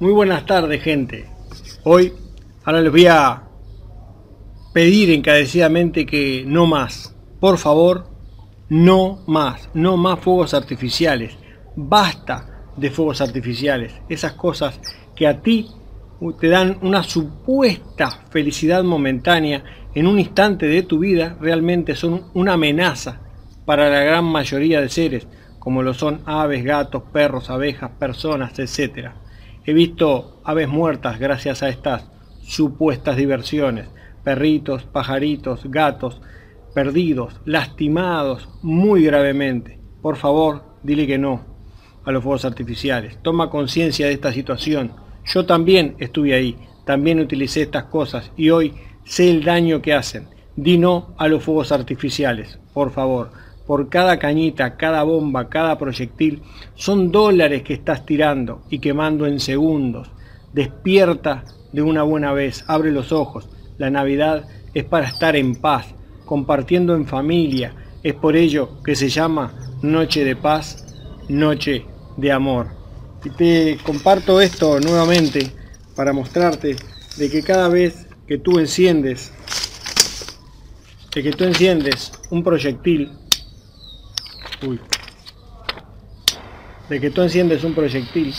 Muy buenas tardes, gente. Hoy, ahora les voy a pedir encarecidamente que no más. Por favor, no más. No más fuegos artificiales. Basta de fuegos artificiales. Esas cosas que a ti te dan una supuesta felicidad momentánea en un instante de tu vida, realmente son una amenaza para la gran mayoría de seres, como lo son aves, gatos, perros, abejas, personas, etc. He visto aves muertas gracias a estas supuestas diversiones, perritos, pajaritos, gatos, perdidos, lastimados muy gravemente. Por favor, dile que no a los fuegos artificiales. Toma conciencia de esta situación. Yo también estuve ahí, también utilicé estas cosas y hoy sé el daño que hacen. Di no a los fuegos artificiales, por favor. Por cada cañita, cada bomba, cada proyectil, son dólares que estás tirando y quemando en segundos. Despierta de una buena vez, abre los ojos. La Navidad es para estar en paz, compartiendo en familia. Es por ello que se llama Noche de Paz, Noche de Amor. Y te comparto esto nuevamente para mostrarte de que cada vez que tú enciendes, de que tú enciendes un proyectil, uy, de que tú enciendes un proyectil,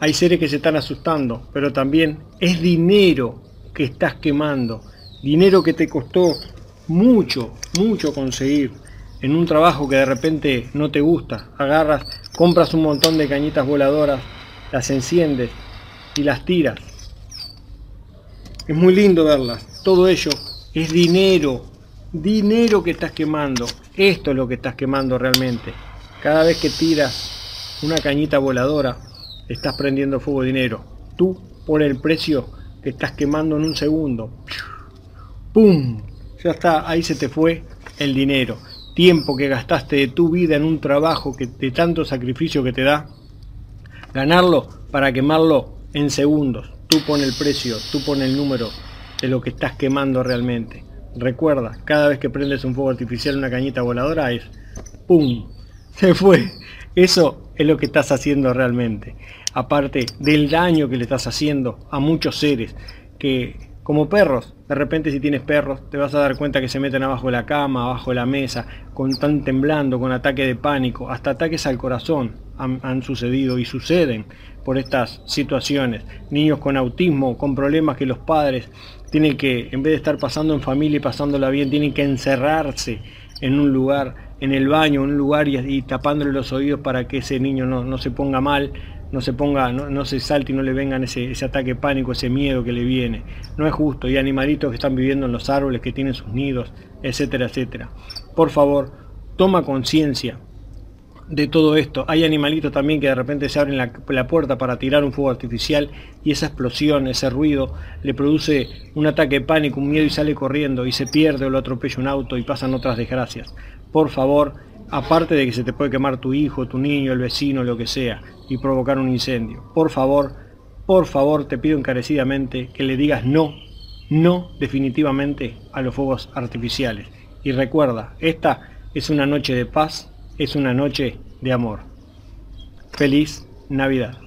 hay seres que se están asustando, pero también es dinero que estás quemando, dinero que te costó mucho, mucho conseguir en un trabajo que de repente no te gusta, agarras, compras un montón de cañitas voladoras, las enciendes y las tiras. Es muy lindo verlas. Todo ello es dinero, dinero que estás quemando. Esto es lo que estás quemando realmente. Cada vez que tiras una cañita voladora, estás prendiendo fuego dinero. Tú por el precio que estás quemando en un segundo. ¡Pum! Ya está, ahí se te fue el dinero tiempo que gastaste de tu vida en un trabajo que, de tanto sacrificio que te da, ganarlo para quemarlo en segundos. Tú pones el precio, tú pones el número de lo que estás quemando realmente. Recuerda, cada vez que prendes un fuego artificial, una cañita voladora es ¡pum! Se fue. Eso es lo que estás haciendo realmente. Aparte del daño que le estás haciendo a muchos seres que como perros, de repente si tienes perros te vas a dar cuenta que se meten abajo de la cama, abajo de la mesa, con tan temblando, con ataque de pánico, hasta ataques al corazón han, sucedido y suceden por estas situaciones. Niños con autismo, con problemas que los padres tienen que, en vez de estar pasando en familia y pasándola bien, tienen que encerrarse en un lugar, en el baño, en un lugar y, y tapándole los oídos para que ese niño no, no se ponga mal no se ponga, no, se salte y no le vengan ese, ese ataque pánico, ese miedo que le viene. No es justo. Y animalitos que están viviendo en los árboles, que tienen sus nidos, etcétera, etcétera. Por favor, toma conciencia de todo esto. Hay animalitos también que de repente se abren la, la, puerta para tirar un fuego artificial y esa explosión, ese ruido, le produce un ataque de pánico, un miedo y sale corriendo y se pierde o lo atropella un auto y pasan otras desgracias. Por favor, aparte de que se te puede quemar tu hijo, tu niño, el vecino, lo que sea, y provocar un incendio. Por favor, por favor, te pido encarecidamente que le digas no, no definitivamente a los fuegos artificiales. Y recuerda, esta es una noche de paz, es una noche de amor. Feliz Navidad.